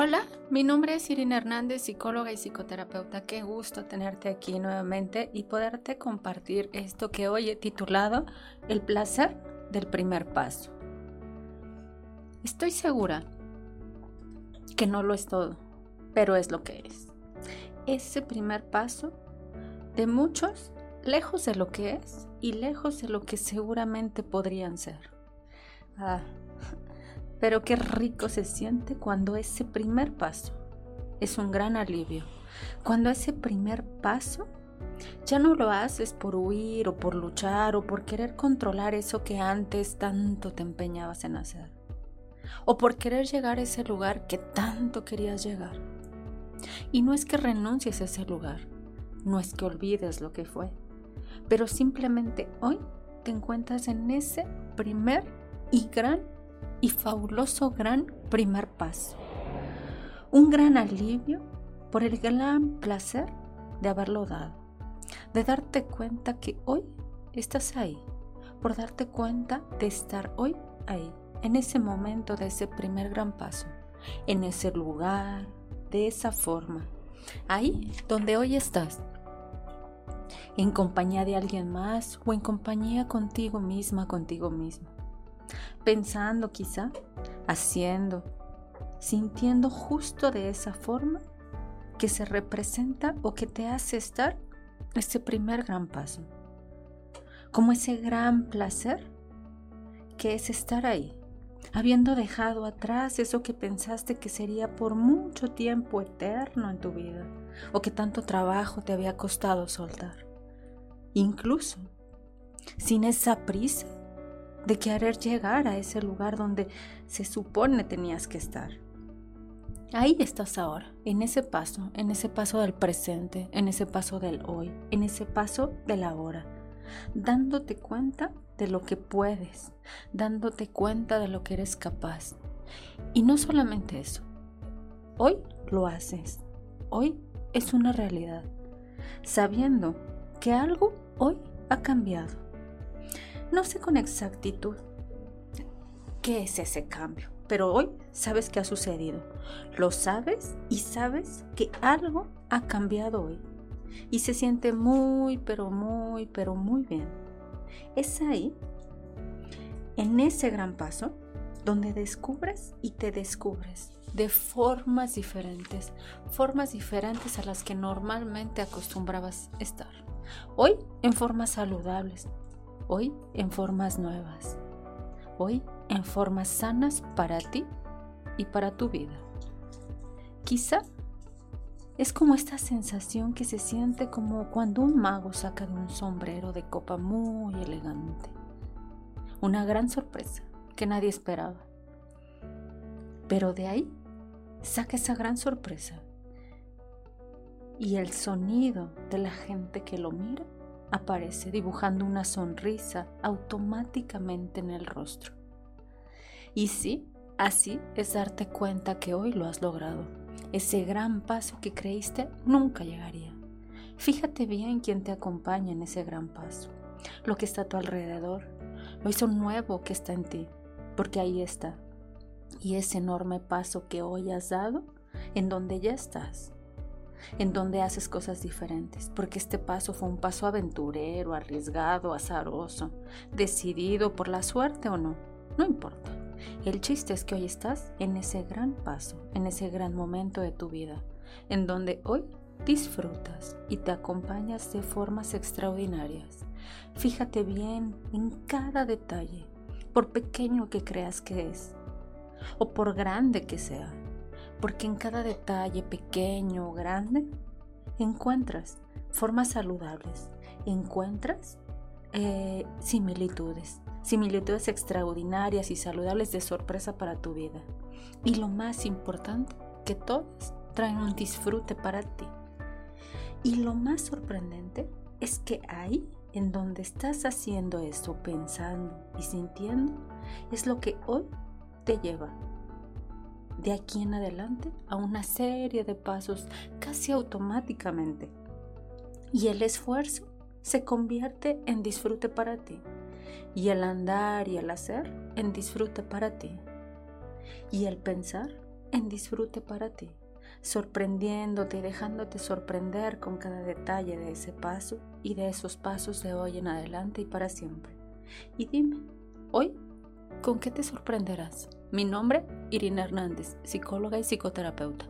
Hola, mi nombre es Irina Hernández, psicóloga y psicoterapeuta. Qué gusto tenerte aquí nuevamente y poderte compartir esto que hoy he titulado El placer del primer paso. Estoy segura que no lo es todo, pero es lo que es. Ese primer paso de muchos, lejos de lo que es y lejos de lo que seguramente podrían ser. Ah, pero qué rico se siente cuando ese primer paso es un gran alivio. Cuando ese primer paso ya no lo haces por huir o por luchar o por querer controlar eso que antes tanto te empeñabas en hacer. O por querer llegar a ese lugar que tanto querías llegar. Y no es que renuncies a ese lugar, no es que olvides lo que fue, pero simplemente hoy te encuentras en ese primer y gran y fabuloso gran primer paso. Un gran alivio por el gran placer de haberlo dado, de darte cuenta que hoy estás ahí, por darte cuenta de estar hoy ahí, en ese momento de ese primer gran paso, en ese lugar, de esa forma, ahí donde hoy estás, en compañía de alguien más o en compañía contigo misma, contigo mismo pensando quizá, haciendo, sintiendo justo de esa forma que se representa o que te hace estar ese primer gran paso. Como ese gran placer que es estar ahí, habiendo dejado atrás eso que pensaste que sería por mucho tiempo eterno en tu vida o que tanto trabajo te había costado soltar. Incluso sin esa prisa de querer llegar a ese lugar donde se supone tenías que estar. Ahí estás ahora, en ese paso, en ese paso del presente, en ese paso del hoy, en ese paso del ahora, dándote cuenta de lo que puedes, dándote cuenta de lo que eres capaz. Y no solamente eso, hoy lo haces, hoy es una realidad, sabiendo que algo hoy ha cambiado no sé con exactitud qué es ese cambio, pero hoy sabes que ha sucedido. Lo sabes y sabes que algo ha cambiado hoy. Y se siente muy, pero muy, pero muy bien. Es ahí, en ese gran paso, donde descubres y te descubres de formas diferentes, formas diferentes a las que normalmente acostumbrabas estar. Hoy en formas saludables, hoy en formas nuevas, hoy en formas sanas para ti y para tu vida. Quizá es como esta sensación que se siente como cuando un mago saca de un sombrero de copa muy elegante. Una gran sorpresa que nadie esperaba. Pero de ahí saca esa gran sorpresa. Y el sonido de la gente que lo mira aparece dibujando una sonrisa automáticamente en el rostro. Y sí, así es darte cuenta que hoy lo has logrado. Ese gran paso que creíste nunca llegaría. Fíjate bien quién te acompaña en ese gran paso, lo que está a tu alrededor, lo hizo nuevo que está en ti, porque ahí está. Y ese enorme paso que hoy has dado, en donde ya estás, en donde haces cosas diferentes, porque este paso fue un paso aventurero, arriesgado, azaroso, decidido por la suerte o no, no importa. El chiste es que hoy estás en ese gran paso, en ese gran momento de tu vida, en donde hoy disfrutas y te acompañas de formas extraordinarias. Fíjate bien en cada detalle, por pequeño que creas que es, o por grande que sea porque en cada detalle pequeño o grande encuentras formas saludables, encuentras eh, similitudes, similitudes extraordinarias y saludables de sorpresa para tu vida. Y lo más importante, que todas traen un disfrute para ti. Y lo más sorprendente es que ahí, en donde estás haciendo eso, pensando y sintiendo, es lo que hoy te lleva de aquí en adelante a una serie de pasos casi automáticamente. Y el esfuerzo se convierte en disfrute para ti. Y el andar y el hacer en disfrute para ti. Y el pensar en disfrute para ti, sorprendiéndote y dejándote sorprender con cada detalle de ese paso y de esos pasos de hoy en adelante y para siempre. Y dime, hoy ¿Con qué te sorprenderás? Mi nombre, Irina Hernández, psicóloga y psicoterapeuta.